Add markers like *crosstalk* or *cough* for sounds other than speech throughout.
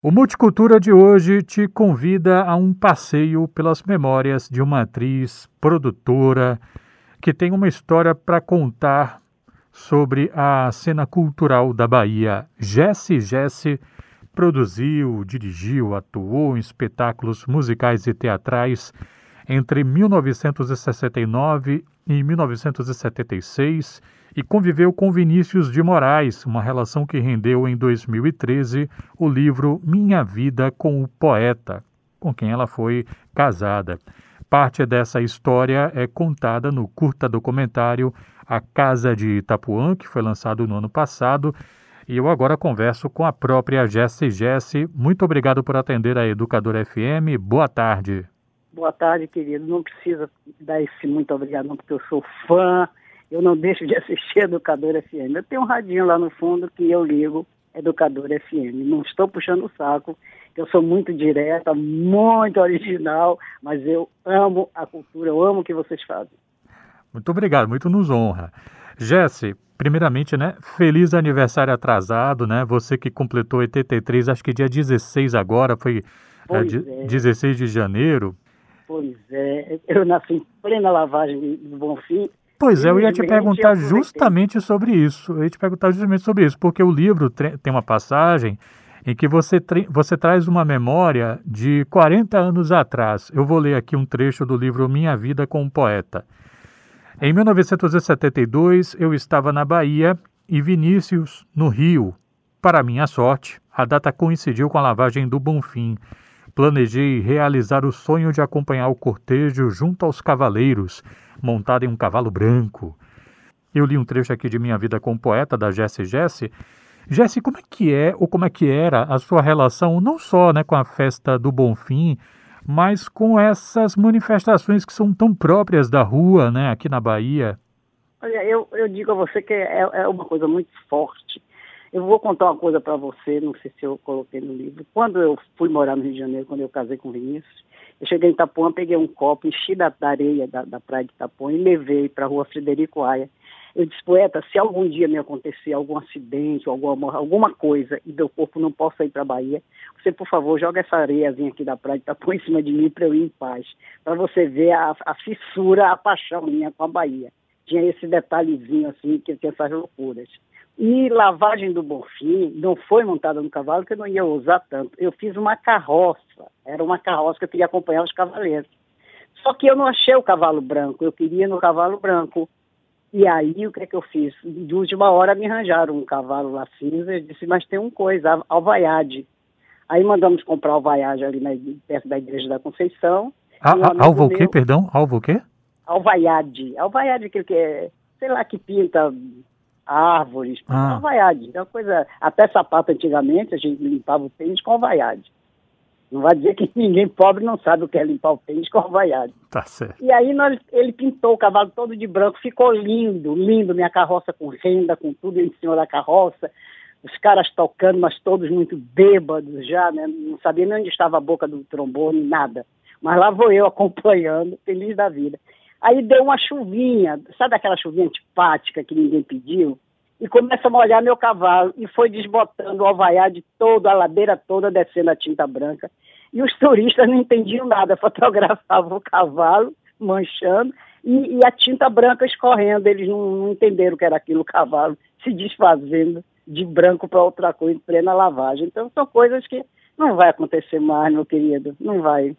O Multicultura de hoje te convida a um passeio pelas memórias de uma atriz, produtora, que tem uma história para contar sobre a cena cultural da Bahia. Jesse Jesse produziu, dirigiu, atuou em espetáculos musicais e teatrais entre 1969 e 1976 e conviveu com Vinícius de Moraes, uma relação que rendeu em 2013 o livro Minha Vida com o Poeta, com quem ela foi casada. Parte dessa história é contada no curta documentário A Casa de Itapuã, que foi lançado no ano passado. E eu agora converso com a própria Jesse Jesse. Muito obrigado por atender a Educadora FM. Boa tarde. Boa tarde, querido. Não precisa dar esse muito obrigado, não, porque eu sou fã eu não deixo de *laughs* assistir Educador FM. Eu tenho um radinho lá no fundo que eu ligo Educador FM. Não estou puxando o saco, eu sou muito direta, muito original, mas eu amo a cultura, eu amo o que vocês fazem. Muito obrigado, muito nos honra. Jesse, primeiramente, né, feliz aniversário atrasado, né? Você que completou 83, acho que dia 16 agora, foi é, é. 16 de janeiro. Pois é, eu nasci em plena lavagem do Bonfim Pois é, eu ia te perguntar justamente sobre isso. Eu ia te perguntar justamente sobre isso, porque o livro tem uma passagem em que você, você traz uma memória de 40 anos atrás. Eu vou ler aqui um trecho do livro Minha Vida com um Poeta. Em 1972, eu estava na Bahia e Vinícius, no Rio. Para minha sorte, a data coincidiu com a lavagem do Bonfim. Planejei realizar o sonho de acompanhar o cortejo junto aos cavaleiros montada em um cavalo branco. Eu li um trecho aqui de Minha Vida com o Poeta, da Jesse Jesse. Jesse, como é que é, ou como é que era a sua relação, não só né, com a festa do Bonfim, mas com essas manifestações que são tão próprias da rua, né, aqui na Bahia? Olha, eu, eu digo a você que é, é uma coisa muito forte. Eu vou contar uma coisa para você, não sei se eu coloquei no livro. Quando eu fui morar no Rio de Janeiro, quando eu casei com o Vinícius, eu cheguei em Itapuã, peguei um copo, enchi da, areia da, da, praia de Itapuã e levei para a rua Frederico Aia. Eu disse, poeta, se algum dia me acontecer algum acidente, alguma, alguma coisa, e meu corpo não possa ir para a Bahia, você, por favor, joga essa areiazinha aqui da praia de Itapuã em cima de mim para eu ir em paz. Para você ver a, a fissura, a paixão minha com a Bahia. Tinha esse detalhezinho assim, que tinha essas loucuras. E lavagem do Bonfim não foi montada no cavalo, que eu não ia usar tanto. Eu fiz uma carroça, era uma carroça que eu queria acompanhar os cavaleiros. Só que eu não achei o cavalo branco, eu queria no cavalo branco. E aí, o que é que eu fiz? De última hora me arranjaram um cavalo lá cinza, eu disse, mas tem uma coisa, alvaiade. Aí mandamos comprar alvaiade ali na, perto da Igreja da Conceição. Ah, um alvo o quê, perdão? Alvo o quê? Alvaiade. Alvaiade, aquele que é, sei lá, que pinta árvores, ah. alvaiade. É uma coisa, até sapato antigamente, a gente limpava o tênis com alvaiade. Não vai dizer que *laughs* ninguém pobre não sabe o que é limpar o tênis com alvaiade. Tá certo. E aí nós, ele pintou o cavalo todo de branco, ficou lindo, lindo, minha carroça com renda, com tudo em cima da carroça. Os caras tocando, mas todos muito bêbados já, né? Não sabia nem onde estava a boca do trombone, nada. Mas lá vou eu *laughs* acompanhando, feliz da vida. Aí deu uma chuvinha, sabe aquela chuvinha antipática que ninguém pediu? E começa a molhar meu cavalo e foi desbotando o alvaiade todo, a ladeira toda descendo a tinta branca. E os turistas não entendiam nada, *laughs* fotografavam o cavalo manchando e, e a tinta branca escorrendo. Eles não, não entenderam o que era aquilo, o cavalo se desfazendo de branco para outra cor em plena lavagem. Então são coisas que não vai acontecer mais, meu querido, não vai.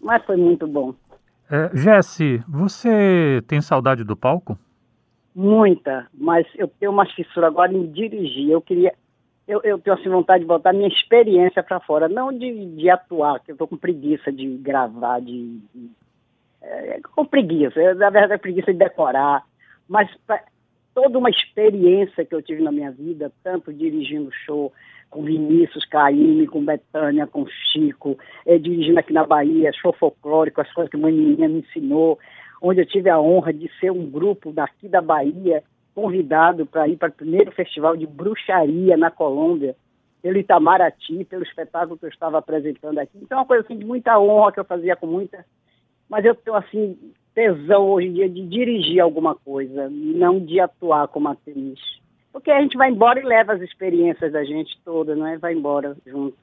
Mas foi muito bom. É, Jesse, você tem saudade do palco? Muita, mas eu tenho uma fissura agora em dirigir. Eu queria, eu, eu tenho assim vontade de botar minha experiência para fora, não de, de atuar, que eu estou com preguiça de gravar, de, de é, com preguiça. Na verdade, é preguiça de decorar, mas pra, toda uma experiência que eu tive na minha vida, tanto dirigindo show, com Vinícius, Caíme, com Betânia, com Chico, é, dirigindo aqui na Bahia, show folclórico, as coisas que a menina me ensinou, onde eu tive a honra de ser um grupo daqui da Bahia, convidado para ir para o primeiro festival de bruxaria na Colômbia, pelo Itamaraty, pelo espetáculo que eu estava apresentando aqui. Então, é uma coisa assim, de muita honra que eu fazia com muita. Mas eu tenho, assim, tesão hoje em dia de dirigir alguma coisa, não de atuar como atriz. Porque a gente vai embora e leva as experiências da gente toda, não é? Vai embora junto.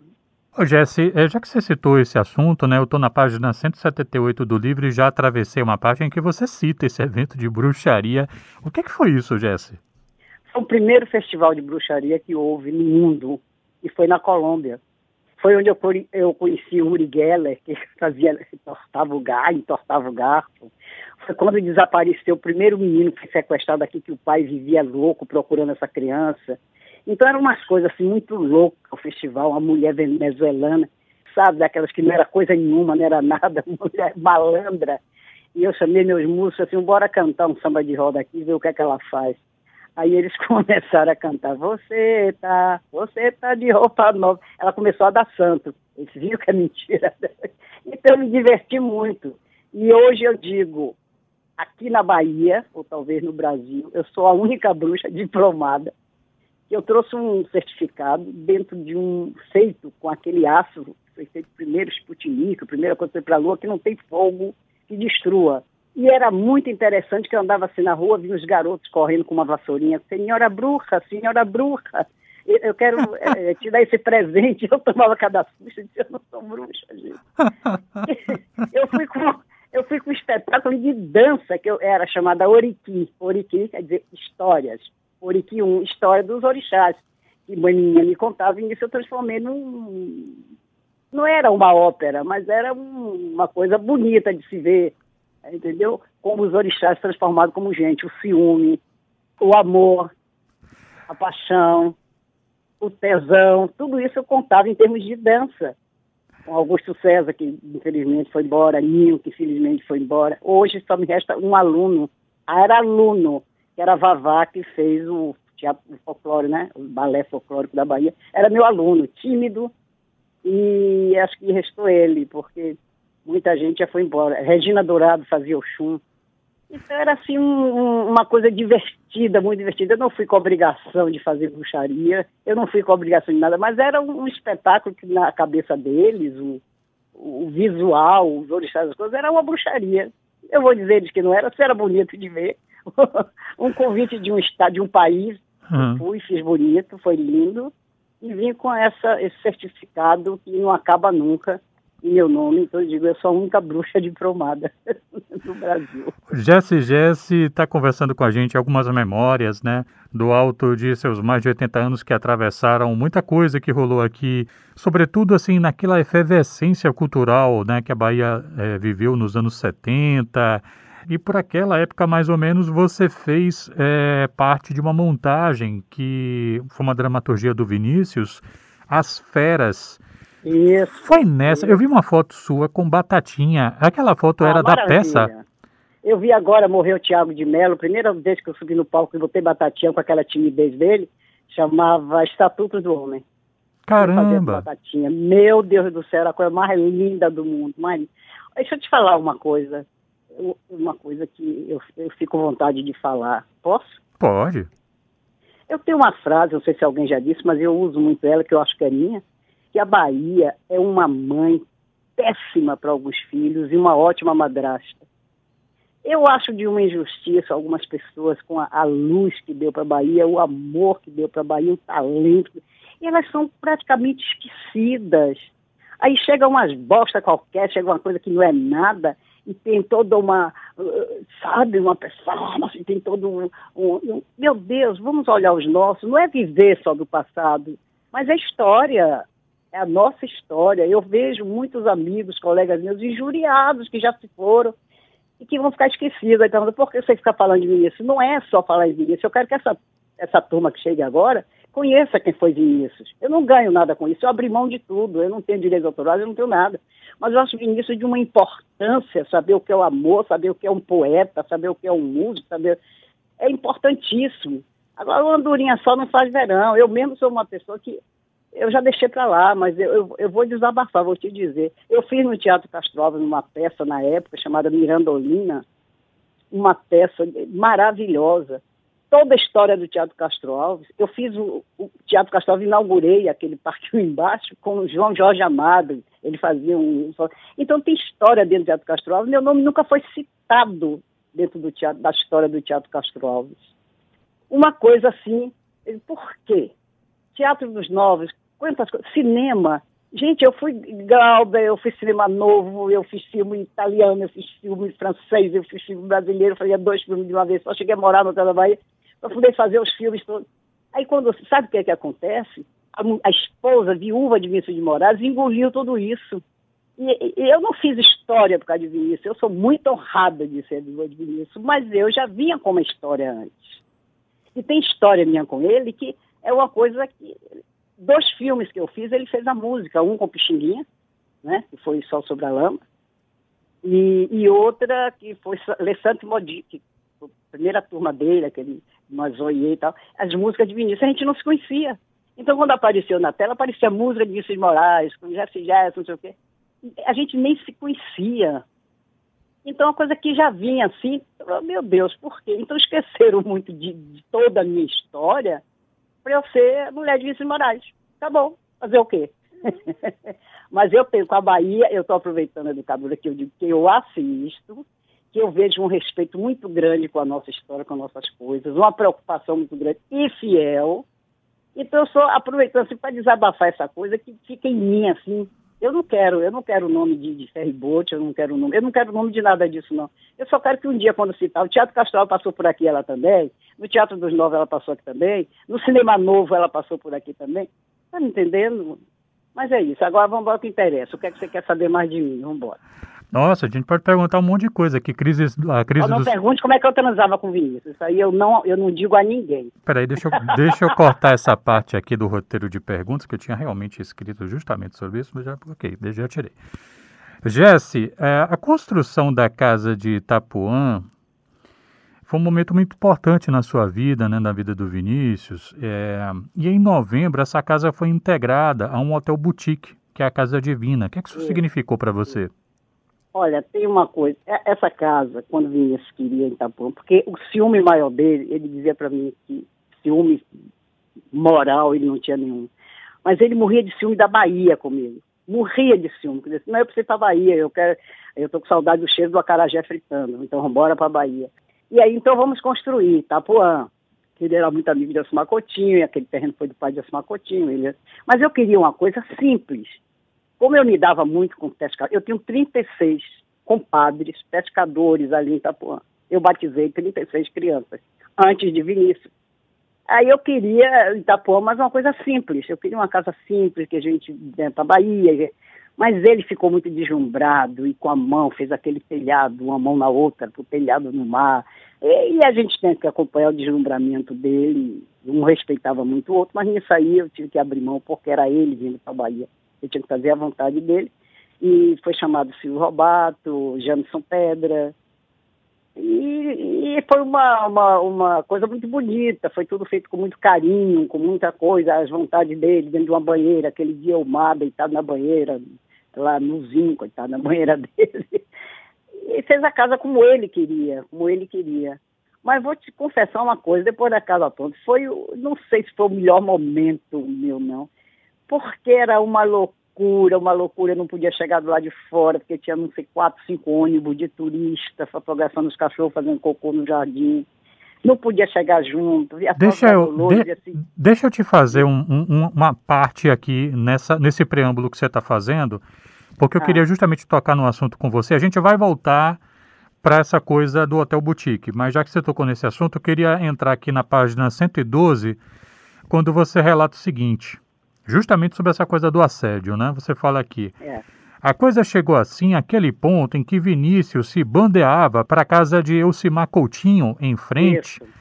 Ô Jesse, é, já que você citou esse assunto, né, eu estou na página 178 do livro e já atravessei uma página em que você cita esse evento de bruxaria. O que, que foi isso, Jesse? Foi o primeiro festival de bruxaria que houve no mundo e foi na Colômbia. Foi onde eu, eu conheci o Uri Geller, que *laughs* fazia, entortava o garfo, entortava o garfo. Foi quando desapareceu o primeiro menino que foi sequestrado aqui, que o pai vivia louco procurando essa criança. Então eram umas coisas assim muito loucas o festival, uma mulher venezuelana, sabe, daquelas que não era coisa nenhuma, não era *laughs* nada, mulher malandra. E eu chamei meus músicos assim, bora cantar um samba de roda aqui, ver o que é que ela faz. Aí eles *laughs* começaram a cantar, você tá, você tá de roupa nova. Ela começou a dar santo. Eles viram que é mentira. *laughs* Então eu me diverti muito. E hoje eu digo, aqui na Bahia, ou talvez no Brasil, eu sou a única bruxa diplomada que eu trouxe um certificado dentro de um feito com aquele aço, foi feito primeiro Sputnik, a primeira coisa que foi para a Lua, que não tem fogo que destrua. E era muito interessante que eu andava assim na rua, vi os garotos correndo com uma vassourinha, senhora bruxa, senhora bruxa, eu quero é, *laughs* te dar esse presente. Eu tomava cada susto e disse, eu não sou bruxa, gente. *laughs* eu fui com eu fui com um espetáculo de dança que eu era chamada Oriki. Oriki quer dizer histórias. Oriki 1, história dos orixás. Que maninha me contava e isso eu transformei num. Não era uma ópera, mas era um, uma coisa bonita de se ver, entendeu? Como os orixás transformados como gente, o ciúme, o amor, a paixão, o tesão, tudo isso eu contava em termos de dança. Com Augusto César, que infelizmente foi embora, Ninho, que infelizmente foi embora. Hoje só me resta um aluno, ah, era aluno, que era Vavá, que fez o teatro folclore, né? O balé folclórico da Bahia. Era meu aluno, tímido, e acho que restou ele, porque muita gente já foi embora. Regina Dourado fazia o chum. Então era assim um, uma coisa divertida, muito divertida. Eu não fui com obrigação de fazer bruxaria, eu não fui com obrigação de nada, mas era um, um espetáculo que na cabeça deles, o, o visual, os orixás, as coisas, era uma bruxaria. Eu vou dizer eles que não era, se era bonito de ver, *laughs* um convite de um estado, de um país. Uhum. Fui, fiz bonito, foi lindo. E vim com essa, esse certificado que não acaba nunca meu nome. Então eu digo, eu sou a única bruxa diplomada *laughs* do Brasil. Jesse Jesse está conversando com a gente algumas memórias, né? Do alto de seus mais de 80 anos que atravessaram muita coisa que rolou aqui, sobretudo assim naquela efervescência cultural, né? Que a Bahia é, viveu nos anos 70 e por aquela época, mais ou menos, você fez é, parte de uma montagem que foi uma dramaturgia do Vinícius, As Feras. Isso. Foi nessa. Eu vi uma foto sua com Batatinha. Aquela foto ah, era maravilha. da peça. Eu vi agora morrer o Tiago de Mello, primeira vez que eu subi no palco e botei Batatinha com aquela timidez dele, chamava Estatutos do Homem. Caramba! Batatinha. Meu Deus do céu, era a coisa mais linda do mundo. Mais... Deixa eu te falar uma coisa uma coisa que eu, eu fico com vontade de falar. Posso? Pode. Eu tenho uma frase, não sei se alguém já disse, mas eu uso muito ela, que eu acho que é minha, que a Bahia é uma mãe péssima para alguns filhos e uma ótima madrasta. Eu acho de uma injustiça algumas pessoas com a, a luz que deu para a Bahia, o amor que deu para a Bahia, o talento. E elas são praticamente esquecidas. Aí chega umas bosta qualquer, chega uma coisa que não é nada, e tem toda uma, sabe, uma performance, tem todo um, um, Meu Deus, vamos olhar os nossos. Não é viver só do passado, mas é história, é a nossa história. Eu vejo muitos amigos, colegas meus, injuriados que já se foram e que vão ficar esquecidos. Então, por que você fica falando de isso? Não é só falar de isso. Eu quero que essa, essa turma que chegue agora conheça quem foi Vinícius. Eu não ganho nada com isso, eu abri mão de tudo, eu não tenho direitos autorais, eu não tenho nada. Mas eu acho Vinícius de uma importância, saber o que é o amor, saber o que é um poeta, saber o que é um músico, saber... É importantíssimo. Agora, uma andorinha só não faz verão. Eu mesmo sou uma pessoa que eu já deixei para lá, mas eu, eu, eu, vou desabafar, vou te dizer. Eu fiz no Teatro Castro Alves uma peça na época chamada Mirandolina, uma peça maravilhosa toda a história do Teatro Castro Alves. Eu fiz o, o Teatro Castro Alves, inaugurei aquele parque embaixo com o João Jorge Amado. Ele fazia um. Então tem história dentro do Teatro Castro Alves. Meu nome nunca foi citado dentro do teatro, da história do Teatro Castro Alves. Uma coisa assim, por quê? Teatro dos Novos, quantas coisas, cinema, Gente, eu fui Galba, eu fiz cinema novo, eu fiz filme italiano, eu fiz filme francês, eu fiz filme brasileiro, fazia dois filmes de uma vez, só cheguei a morar no Hotel da Bahia para poder fazer os filmes todos. Aí quando, sabe o que é que acontece? A, a esposa, viúva de Vinícius de Moraes, engoliu tudo isso. E, e, eu não fiz história por causa de Vinícius, eu sou muito honrada de ser viúva de Vinícius, mas eu já vinha com uma história antes. E tem história minha com ele que é uma coisa que dois filmes que eu fiz, ele fez a música, um com Pixinguinha, né, que foi Sol sobre a Lama, e, e outra que foi Alessandro Modic, a primeira turma dele, aquele Mazoie e tal, as músicas de Vinícius, a gente não se conhecia. Então, quando apareceu na tela, aparecia música de Vinícius Moraes, com Jesse Jess, não sei o quê. A gente nem se conhecia. Então, a coisa que já vinha assim, meu Deus, por quê? Então, esqueceram muito de, de toda a minha história para eu ser mulher de Vinícius Moraes. Tá bom, fazer o quê? *laughs* Mas eu tenho com a Bahia, eu estou aproveitando a educadora que eu digo que eu assisto, que eu vejo um respeito muito grande com a nossa história, com as nossas coisas, uma preocupação muito grande e fiel. Então eu estou aproveitando assim, para desabafar essa coisa que fica em mim assim. Eu não quero, eu não quero o nome de, de ferryboat, eu não quero nome, eu não quero nome de nada disso não. Eu só quero que um dia quando citar, o Teatro Castral passou por aqui ela também, no Teatro dos Novos ela passou aqui também, no Cinema Novo ela passou por aqui também. Tá me entendendo? Mas é isso. Agora vamos embora o que interessa. O que é que você quer saber mais de mim? Vamos embora. Nossa, a gente pode perguntar um monte de coisa aqui. Crise, a crise não dos... pergunte como é que eu transava com Vinícius. Isso aí eu não, eu não digo a ninguém. Peraí, deixa eu, deixa eu cortar essa parte aqui do roteiro de perguntas, que eu tinha realmente escrito justamente sobre isso, mas já, ok, já tirei. Jesse, é, a construção da casa de Itapuã foi um momento muito importante na sua vida, né, na vida do Vinícius. É, e em novembro, essa casa foi integrada a um hotel boutique, que é a Casa Divina. O que, é que isso, significou para você? Olha, tem uma coisa. É, essa casa, quando Vinícius queria em Itapuã, porque o ciúme maior dele, ele dizia para mim que ciúme moral ele não tinha nenhum. Mas ele morria de ciúme da Bahia comigo. Morria de ciúme. Disse, não, eu preciso ir para Bahia, eu quero. Eu tô com saudade do cheiro do acarajé fritando, então vamos embora para Bahia. E aí, então, vamos construir Itapuã, que ele era muito amigo de Asmar Coutinho, e aquele terreno foi do pai de Asmar Coutinho. Ele... Mas eu queria uma coisa simples. Como eu me dava muito com pescadores, eu tenho 36 compadres, pescadores ali em Itapuã. Eu batizei 36 crianças, antes de Vinícius. Aí eu queria Itapuã, mas uma coisa simples. Eu queria uma casa simples, que a gente dentro da Bahia, mas ele ficou muito deslumbrado e com a mão fez aquele telhado, uma mão na outra, o telhado no mar. E, a gente tem que acompanhar o deslumbramento dele. Um respeitava muito o outro, mas nisso aí eu tive que abrir mão porque era ele vindo para a Bahia. Tinha que fazer a vontade dele. E foi chamado Silvio Robato, Jamison Pedra. E, e foi uma, uma, uma, coisa muito bonita, foi tudo feito com muito carinho, com muita coisa, as vontades dele dentro de uma banheira, aquele dia o mar deitado na banheira, lá no zinco, coitado, na banheira *laughs* dele. E fez a casa como ele queria, como ele queria. Mas vou te confessar uma coisa, depois da casa pronta, foi, não sei se foi o melhor momento meu, não, porque era uma loucura, uma loucura, eu não podia chegar do lado de fora, porque tinha, não sei, quatro, cinco ônibus de turista fotografando os cachorros fazendo cocô no jardim não podia chegar junto. Deixa eu, de, assim. deixa eu te fazer um, um, uma parte aqui nessa, nesse preâmbulo que você está fazendo, porque eu ah. queria justamente tocar no assunto com você. A gente vai voltar para essa coisa do Hotel Boutique, mas já que você tocou nesse assunto, eu queria entrar aqui na página 112, quando você relata o seguinte, justamente sobre essa coisa do assédio, né? Você fala aqui. É. A coisa chegou assim àquele ponto em que Vinícius se bandeava para a casa de Elcimar Coutinho, em frente, Isso.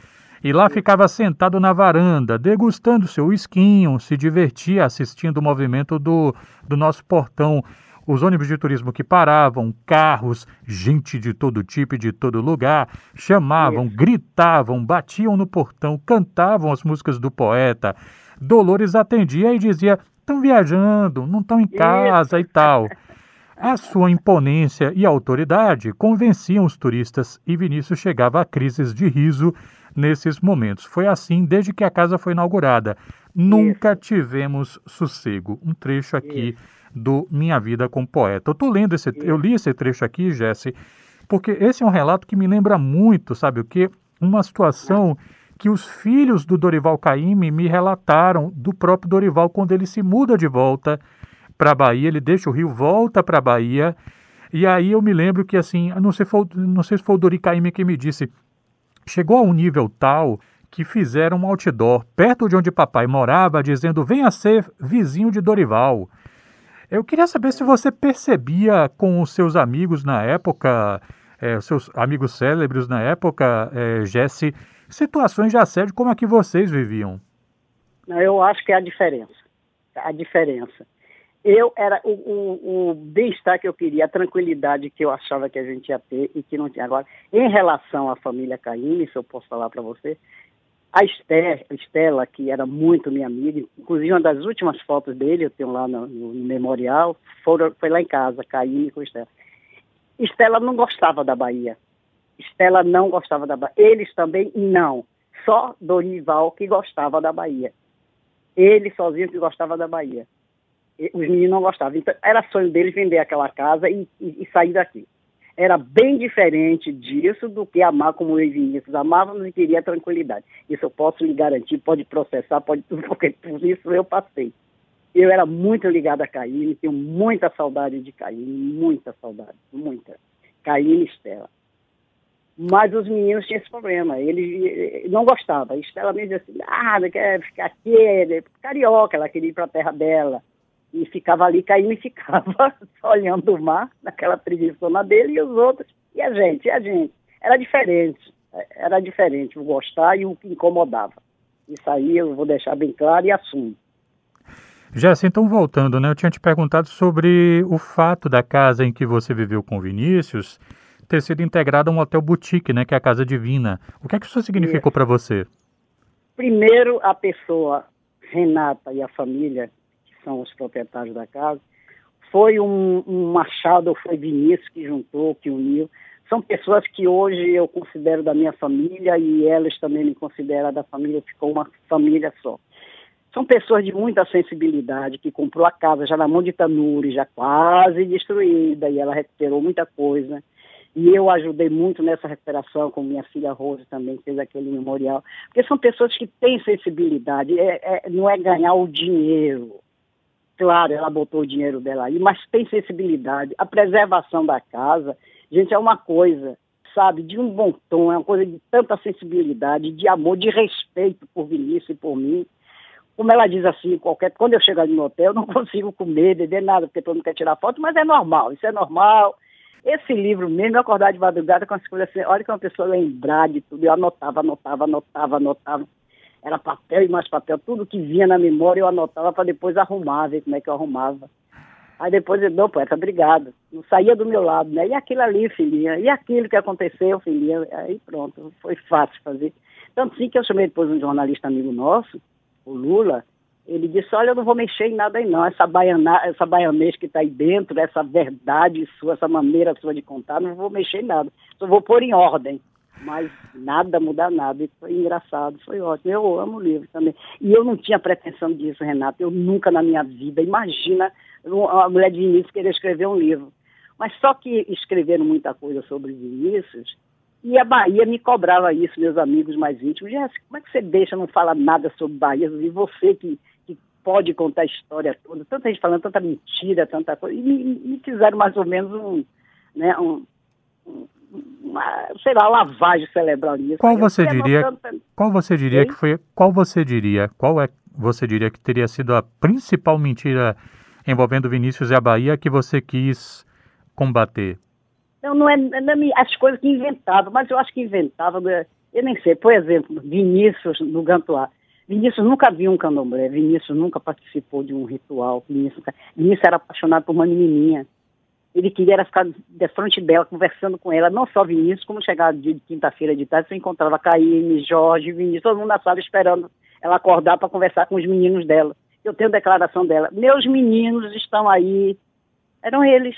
e lá Isso. ficava sentado na varanda, degustando seu esquinho, se divertia assistindo o movimento do, do nosso portão. Os ônibus de turismo que paravam, carros, gente de todo tipo e de todo lugar, chamavam, Isso. gritavam, batiam no portão, cantavam as músicas do poeta. Dolores atendia e dizia: estão viajando, não estão em casa Isso. e tal. A sua imponência e autoridade convenciam os turistas e Vinícius chegava a crises de riso nesses momentos. Foi assim desde que a casa foi inaugurada. Nunca Isso. tivemos sossego. Um trecho aqui Isso. do Minha Vida como Poeta. Eu tô lendo esse, eu li esse trecho aqui, Jesse, porque esse é um relato que me lembra muito, sabe o que? Uma situação que os filhos do Dorival Caymmi me relataram do próprio Dorival quando ele se muda de volta para a Bahia, ele deixa o Rio, volta para a Bahia. E aí eu me lembro que, assim, não sei, não sei se foi o Dori Caymmi que me disse, chegou a um nível tal que fizeram um outdoor perto de onde papai morava, dizendo: venha ser vizinho de Dorival. Eu queria saber se você percebia com os seus amigos na época, é, seus amigos célebres na época, é, Jesse, situações de assédio como a que vocês viviam. Eu acho que é a diferença. A diferença. Eu era o, o, o bem-estar que eu queria, a tranquilidade que eu achava que a gente ia ter e que não tinha agora. Em relação à família Caíme, se eu posso falar para você, a Estela, que era muito minha amiga, inclusive uma das últimas fotos dele, eu tenho lá no, no memorial, foram, foi lá em casa, Caíme com Estela. Estela não gostava da Bahia. Estela não gostava da Bahia. Eles também não. Só Dorival que gostava da Bahia. Ele sozinho que gostava da Bahia. Os meninos não gostavam. Então, era sonho deles vender aquela casa e, e, e sair daqui. Era bem diferente disso do que amar como eu e Vinícius amávamos e queria tranquilidade. Isso eu posso lhe garantir, pode processar, pode tudo, *laughs* porque por isso eu passei. Eu era muito ligado a Caíne, tenho muita saudade de Caíne, muita saudade, muita. Caíne e Estela. Mas os meninos tinham esse problema, eles não gostavam. Estela me dizia assim, ah, não quer ficar aqui, é carioca, ela queria ir para a terra dela. E ficava ali, Caíne ficava *laughs* olhando o mar, naquela preguiçona dele, e os outros, e a gente, e a gente. Era diferente, era diferente o gostar e o que incomodava. Isso aí eu vou deixar bem claro e assumo. Jéssica, então voltando, né? Eu tinha te perguntado sobre o fato da casa em que você viveu com Vinícius ter sido integrada a um hotel boutique, né? Que é a Casa Divina. O que é que isso significou para você? Primeiro, a pessoa, Renata e a família, que são os proprietários da casa, foi um, um Machado, foi Vinícius que juntou, que uniu. São pessoas que hoje eu considero da minha família e elas também me consideram da família, ficou uma família só. São pessoas de muita sensibilidade, que comprou a casa já na mão de Tanuri, já quase destruída, e ela recuperou muita coisa. E eu ajudei muito nessa recuperação, com minha filha Rose também fez aquele memorial. Porque são pessoas que têm sensibilidade, é, é, não é ganhar o dinheiro. Claro, ela botou o dinheiro dela aí, mas tem sensibilidade. A preservação da casa, gente, é uma coisa, sabe, de um bom tom, é uma coisa de tanta sensibilidade, de amor, de respeito por Vinícius e por mim como ela diz assim, qualquer, quando eu chego ali no hotel, eu não *laughs* consigo comer, beber nada, porque todo mundo quer tirar foto, mas é normal, isso é normal. Esse livro mesmo, eu acordar de madrugada com as coisas assim, olha que uma pessoa lembrar de tudo, eu anotava, anotava, anotava, anotava. Era papel e mais papel, tudo que vinha na memória eu anotava para depois arrumar, ver como é que eu arrumava. Aí depois eu, não, poeta, obrigado. Não saía do meu lado, né? E aquilo ali, filhinha, e aquilo que aconteceu, filhinha, aí pronto, foi fácil fazer. Tanto sim que eu chamei depois um jornalista amigo nosso, o Lula, ele disse, olha, eu não vou mexer em nada aí não, essa, baiana, essa baianês que está aí dentro, essa verdade sua, essa maneira sua de contar, não vou mexer em nada, só vou pôr em ordem. Mas nada muda nada, e foi engraçado, foi ótimo. Eu amo o livro também. E eu não tinha pretensão disso, Renato, eu nunca na minha vida, imagina a mulher de Vinícius querer escrever um livro. Mas só que escreveram muita coisa sobre Vinícius, e a Bahia me cobrava isso, meus amigos mais íntimos. Jéssica, como é que você deixa, não fala nada sobre Bahia? E você que pode contar a história toda, tanta gente falando tanta mentira, tanta coisa. E me, me fizeram mais ou menos um, né, um, uma, sei lá, lavagem cerebral nisso. Qual você diria, qual você diria que foi, qual você diria, qual é, você diria que teria sido a principal mentira envolvendo Vinícius e a Bahia que você quis combater? Não, não é, não é as coisas que inventava, mas eu acho que inventava, né, eu nem sei, por exemplo, Vinícius no Gantuá. Vinícius nunca viu um candomblé, Vinícius nunca participou de um ritual, Vinícius, Vinícius era apaixonado por uma menininha. Ele queria ficar de frente dela, conversando com ela, não só Vinícius, como chegava de quinta-feira de tarde, você encontrava Caíme, Jorge, Vinícius, todo mundo na sala esperando ela acordar para conversar com os meninos dela. Eu tenho declaração dela. Meus meninos estão aí. Eram eles.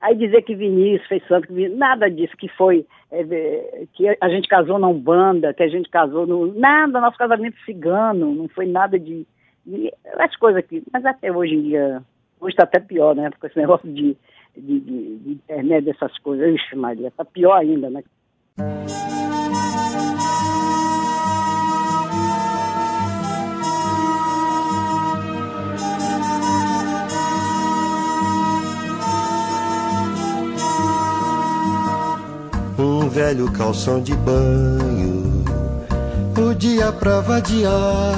Aí dizer que Vinícius fez santo, nada disso, que foi, é, que a gente casou na Umbanda, que a gente casou no. Nada, nosso casamento cigano, não foi nada de. de as coisas aqui. Mas até hoje em dia, hoje está até pior, né? Com esse *laughs* negócio de, de, de, de internet, dessas coisas. Ixi, Maria, está pior ainda, né? Velho calção de banho. O dia pra vadiar,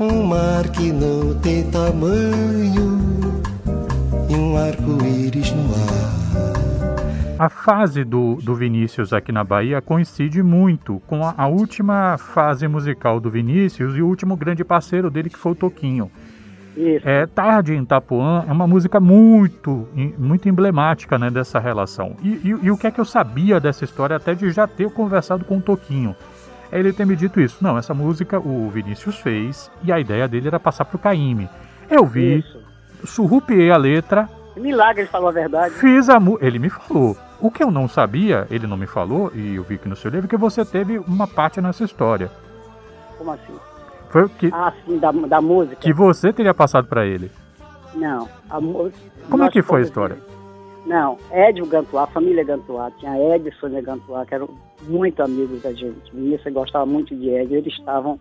um mar que não tem tamanho e um arco-íris no ar. A fase do, do Vinícius aqui na Bahia coincide muito com a, a, última fase musical do Vinícius e o último grande parceiro dele, que foi o Toquinho. Isso. É, Tarde em Itapuã é uma música muito, muito emblemática né, dessa relação. E, e, e, o que é que eu sabia dessa história, até de já ter conversado com o Toquinho? É ele ter me dito isso. Não, essa música o Vinícius fez e a ideia dele era passar pro Caíme. Eu vi, isso. surrupiei a letra. Milagre, ele falou a verdade. Fiz a Ele me falou. O que eu não sabia, ele não me falou, e eu vi que no seu livro, que você teve uma parte nessa história. Como assim? Foi o que. Ah, sim, da, da música. Que você teria passado para ele. Não. A, Como é que foi a história? Não, Ed Gantuá, a família Gantuá, tinha Ed e Sônia Gantuá, que eram muito amigos da gente. Vinícius gostava muito de Ed, eles estavam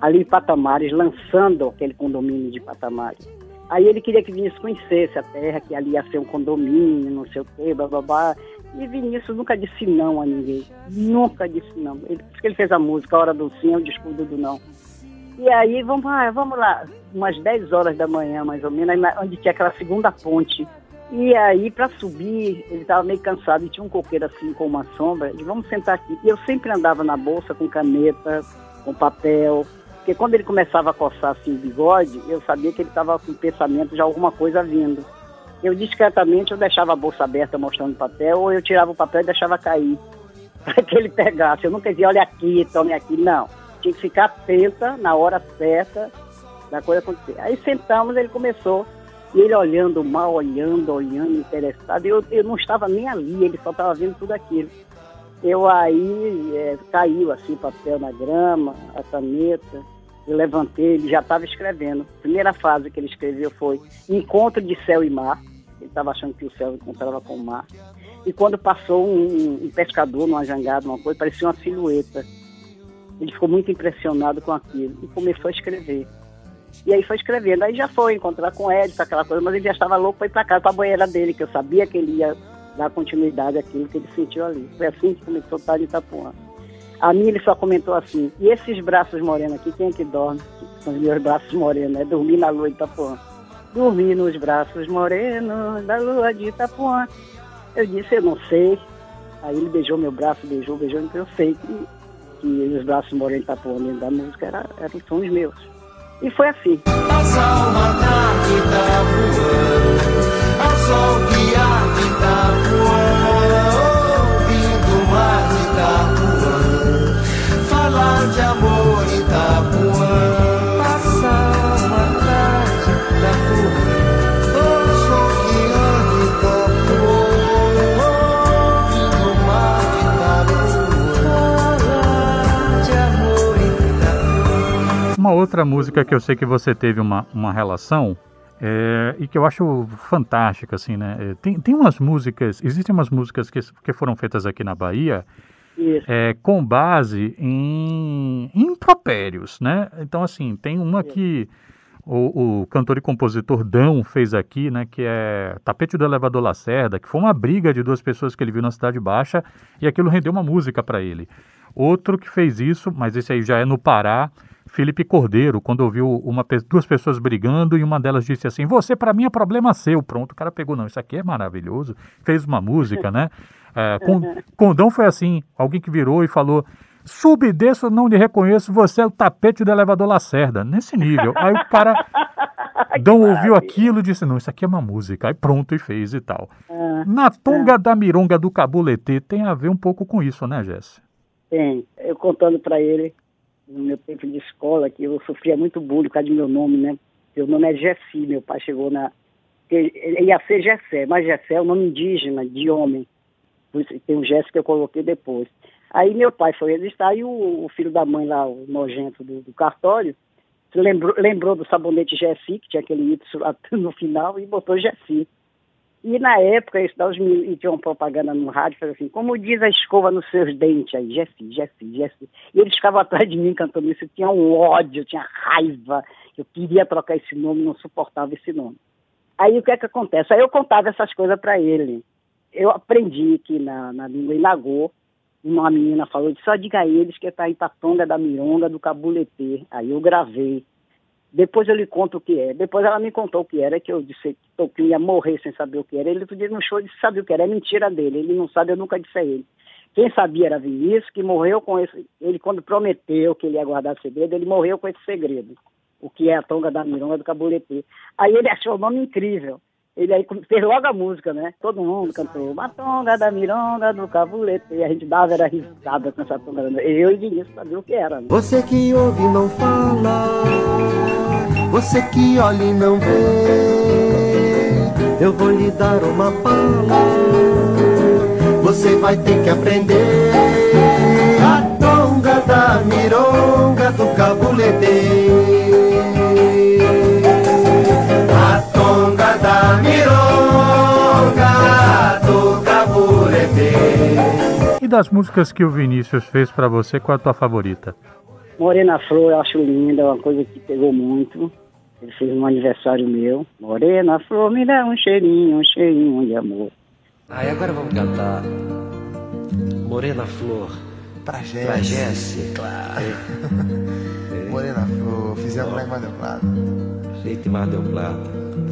ali em Patamares, lançando aquele condomínio de Patamares. Aí ele queria que Vinícius conhecesse a terra, que ali ia ser um condomínio, não sei o quê, blá blá blá. E Vinícius nunca disse não a ninguém. Nunca disse não. Ele, por isso que ele fez a música, a hora do sim, o descuido do não. E aí, vamos, ah, vamos lá, umas 10 horas da manhã, mais ou menos, onde tinha aquela segunda ponte. E aí, para subir, ele estava meio cansado e tinha um coqueiro assim com uma sombra. E vamos sentar aqui. E eu sempre andava na bolsa com caneta, com papel, porque quando ele começava a coçar assim o bigode, eu sabia que ele estava com pensamento de alguma coisa vindo. Eu discretamente eu deixava a bolsa aberta mostrando papel, ou eu tirava o papel e deixava cair, *laughs* para que ele pegasse. Eu nunca dizia, olha aqui, tome aqui. Não tinha que ficar atenta na hora certa da coisa acontecer. Aí sentamos, ele começou, e ele olhando mal, olhando, olhando, interessado. Eu, eu não estava nem ali, ele só estava vendo tudo aquilo. Eu aí é, caiu assim o papel na grama, a caneta, eu levantei, ele já estava escrevendo. A primeira frase que ele escreveu foi Encontro de céu e mar. Ele estava achando que o céu encontrava com o mar. E quando passou um, um pescador numa jangada, uma coisa, parecia uma silhueta. Ele ficou muito impressionado com aquilo e começou a escrever. E aí foi escrevendo. Aí já foi encontrar com ele, aquela coisa, mas ele já estava louco para ir para casa, para a banheira dele, que eu sabia que ele ia dar continuidade àquilo que ele sentiu ali. Foi assim que começou a de Itapuã. A mim ele só comentou assim, e esses braços morenos aqui, quem é que dorme? São os meus braços morenos, é dormir na lua de Itapuã. Dormir nos braços morenos da lua de Itapuã. Eu disse, eu não sei. Aí ele beijou meu braço, beijou, beijou, então eu sei que que os braços morenos Itapuã dentro da música era, eram, são os meus. E foi assim. Tarde outra música que eu sei que você teve uma, uma relação é, e que eu acho fantástica, assim, né? É, tem, tem umas músicas, existem umas músicas que, que foram feitas aqui na Bahia é, com base em, em impropérios, né? Então, assim, tem uma que o, o, cantor e compositor Dão fez aqui, né? Que é Tapete do Elevador Lacerda, que foi uma briga de duas pessoas que ele viu na Cidade Baixa e aquilo rendeu uma música para ele. Outro que fez isso, mas esse aí já é no Pará, Felipe Cordeiro, quando ouviu uma, duas pessoas brigando e uma delas disse assim: Você, para mim, é problema seu. Pronto, o cara pegou, não, isso aqui é maravilhoso. Fez uma música, né? *laughs* É, com, Condão foi assim: alguém que virou e falou. Subi desço, não lhe reconheço, você é o tapete do elevador Lacerda. Nesse nível. Aí o cara *laughs* Dão ouviu aquilo e disse: Não, isso aqui é uma música. Aí pronto, e fez e tal. Ah, Na tonga ah. da mironga do Cabulete tem a ver um pouco com isso, né, Jéssica? Tem. Eu contando para ele no meu tempo de escola, que eu sofria muito bullying por causa do meu nome, né? Meu nome é Jessi, meu pai chegou na... Ele ia ser Jessé, mas Jessé é o nome indígena, de homem. Tem um Jessé que eu coloquei depois. Aí meu pai foi registrar e o, o filho da mãe lá, o nojento do, do cartório, lembrou, lembrou do sabonete Jessi, que tinha aquele Y no final, e botou Jessi. E na época, isso mil, e tinha uma propaganda no rádio, falou assim, como diz a escova nos seus dentes aí, Jessi, Jessi, Jessi. E eles ficavam atrás de mim cantando isso, eu tinha um ódio, eu tinha raiva, eu queria trocar esse nome, não suportava esse nome. Aí o que é que acontece? Aí eu contava essas coisas para ele. eu aprendi que na, na língua Inagô, uma menina falou, só diga a eles que é para Itatonga da Mironga, do Cabuletê. Aí eu gravei. Depois eu lhe conto o que é. Depois ela me contou o que era, que eu disse que Toquinho ia morrer sem saber o que era. Ele outro no show disse sabia o que era. É mentira dele. Ele não sabe, eu nunca disse a ele. Quem sabia era Vinícius, que morreu com esse. Ele, quando prometeu que ele ia guardar segredo, ele morreu com esse segredo. O que é a Tonga da Mironga do Cabuletê. Aí ele achou o nome incrível. Ele aí fez logo a música, né? Todo mundo cantou Matonga da Mironga do Cabulete. E a gente dava, era risada com essa tonga. Eu e Vinícius sabia o que era. Né? Você que ouve e não fala, você que olha e não vê, eu vou lhe dar uma fala. Você vai ter que aprender a tonga da mironga do cabulete. E das músicas que o Vinícius fez para você, qual é a tua favorita? Morena Flor, eu acho linda, é uma coisa que pegou muito. Ele fez um aniversário meu. Morena Flor, me dá um cheirinho, um cheirinho de amor. Aí agora vamos cantar Morena Flor. Pra Jesse. Pra Jesse. Claro. É. *laughs* Morena Flor, fizemos lá em Mar del Plata. Feito em Mar del Plata.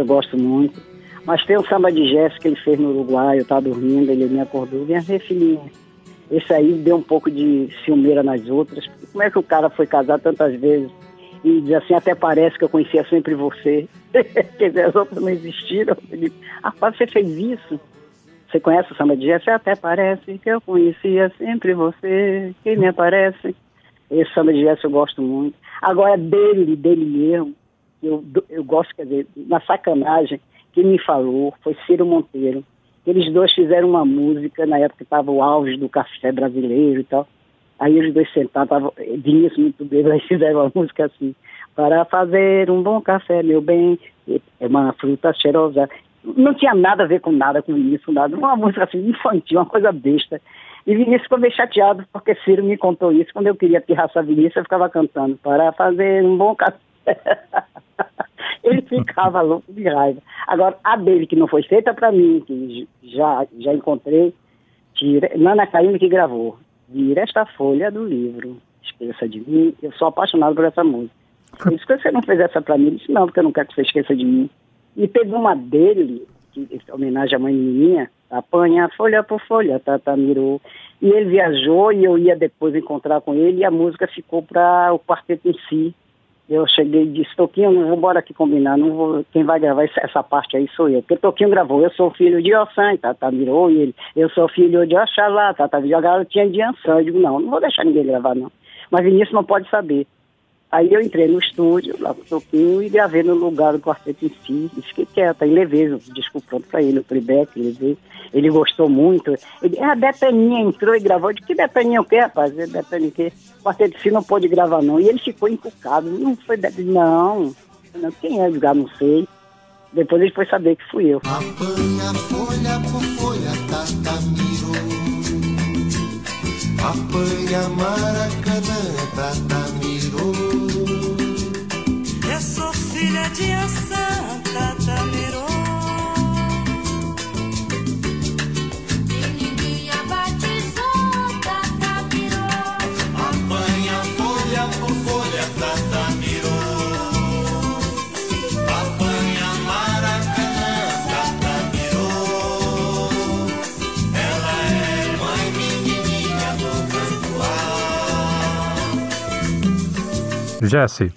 eu gosto muito. Mas tem o samba de Jéssica que ele fez no Uruguai, eu estava dormindo, ele me acordou, vem ver filhinha. Esse aí deu um pouco de ciumeira nas outras. Como é que o cara foi casar tantas vezes e diz assim, até parece que eu conhecia sempre você. *laughs* Quer dizer, as outras não existiram. Ele, rapaz, você fez isso? Você conhece o samba de Jéssica? Até parece que eu conhecia sempre você. Quem me aparece? Esse samba de Jéssica eu gosto muito. Agora, dele, dele mesmo, eu, eu gosto, quer dizer, na sacanagem, quem me falou foi Ciro Monteiro. Eles dois fizeram uma música, na época estava o auge do café brasileiro e tal. Aí os dois sentados, Vinícius muito bem, *laughs* aí fizeram uma música assim. Para fazer um bom café, meu bem, é uma fruta cheirosa. Não tinha nada a ver com nada, com Vinícius, nada. Uma música assim, infantil, uma coisa besta. E Vinícius ficou meio chateado, porque Ciro me contou isso. Quando eu queria pirraçar Vinícius, eu ficava cantando. Para fazer um bom café. *laughs* Ele ficava louco de raiva. Agora, a dele, que não foi feita para mim, que já, já encontrei, tira, Nana Caymmi que gravou. Vira esta folha do livro. Esqueça de mim. Eu sou apaixonado por essa música. Por isso que você não fez essa para mim. Disse, não, porque eu não quero que você esqueça de mim. E teve uma dele, que homenagem à mãe minha, apanha folha por folha, Tata mirou. E ele viajou e eu ia depois encontrar com ele e a música ficou para o quarteto em si. Eu cheguei e disse, Toquinho, não vou embora aqui combinar, não vou, quem vai gravar essa parte aí sou eu. Porque Toquinho gravou, eu sou filho de Ossan, Tata mirou, e ele, eu sou filho de Oxalá, Tata virou, agora tinha de Ansan. Eu digo, não, não vou deixar ninguém gravar não. Mas Vinícius não pode saber. Aí eu entrei no estúdio, lá com o Toquinho, e gravei no lugar do quarteto em si, e fiquei quieta, e levei o disco pronto para ele, o playback, levei. Ele gostou muito. Ele, ah, a Betaninha entrou e gravou. Eu disse, que Betaninha o quê, rapaz? Betaninha o quê? Quarteto em si não pôde gravar, não. E ele ficou encucado. Não foi Betaninha, não. não. Quem é jogar, não sei. Depois ele foi saber que fui eu. Apanha folha por folha, tata mirou. Apanha maracanã, tata mirou filha de Ansan, Jesse.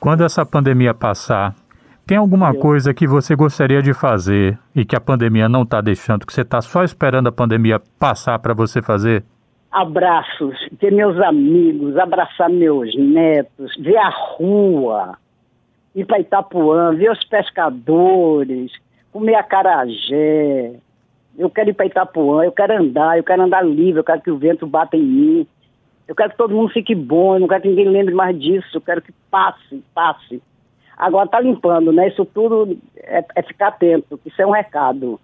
Quando essa pandemia passar, tem alguma coisa que você gostaria de fazer e que a pandemia não está deixando, que você está só esperando a pandemia passar para você fazer? Abraços, ter meus amigos, abraçar meus netos, ver a rua. ir para Itapuã, ver os pescadores, comer acarajé. Eu quero ir para Itapuã, eu quero andar, eu quero andar livre, eu quero que o vento bata em mim. Eu quero que todo mundo fique bom, eu não quero que ninguém lembre mais disso, eu quero que passe, passe. Agora tá limpando, né? Isso tudo é, é ficar atento, isso é um recado.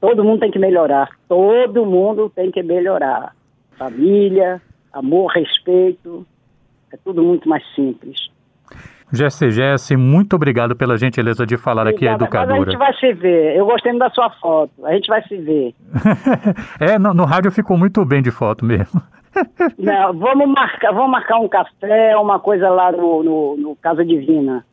Todo mundo tem que melhorar, todo mundo tem que melhorar. Família, amor, respeito, é tudo muito mais simples. Jesse Jesse, muito obrigado pela gentileza de falar aqui, a educadora. Mas a gente vai se ver. Eu gostei da sua foto. A gente vai se ver. *laughs* é, no, no rádio ficou muito bem de foto mesmo. Não, vamos marcar, vamos marcar um café, uma coisa lá no, no, no Casa Divina.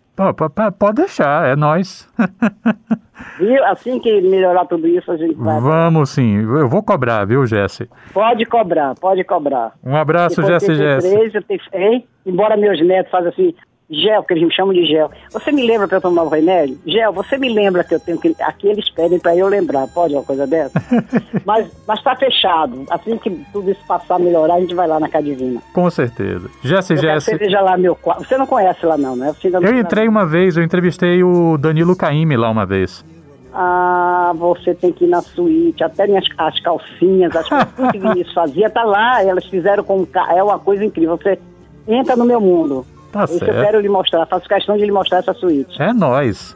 pode deixar, é nós. *laughs* Viu? Assim que melhorar tudo isso, a gente vai. Vamos sim, eu vou cobrar, viu, Jesse? Pode cobrar, pode cobrar. Um abraço, Jesse Jesse. Embora meus netos façam assim, Gel, que eles me chamam de gel. Você me lembra para eu tomar o remédio? Gel, você me lembra que eu tenho que. Aqui eles pedem para eu lembrar. Pode uma coisa dessa? *laughs* mas, mas tá fechado. Assim que tudo isso passar a melhorar, a gente vai lá na Cadivina. Com certeza. Jesse, Jesse. Você veja lá meu quarto. Você não conhece lá, não, né? eu entrei uma vez, eu entrevistei o Danilo Caime lá uma vez. Ah, você tem que ir na suíte, até minhas, as calcinhas, as coisas que o Vinícius fazia, tá lá, elas fizeram com é uma coisa incrível. Você entra no meu mundo. Tá Isso certo. eu quero lhe mostrar, faço questão de lhe mostrar essa suíte. É nós.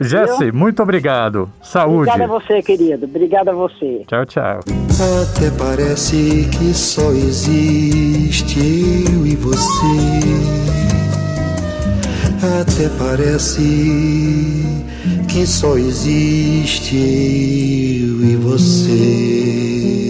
Jesse, muito obrigado. Saúde. Obrigada a você, querido. Obrigada a você. Tchau, tchau. Até parece que só existe eu e você. Até parece que só existe eu e você.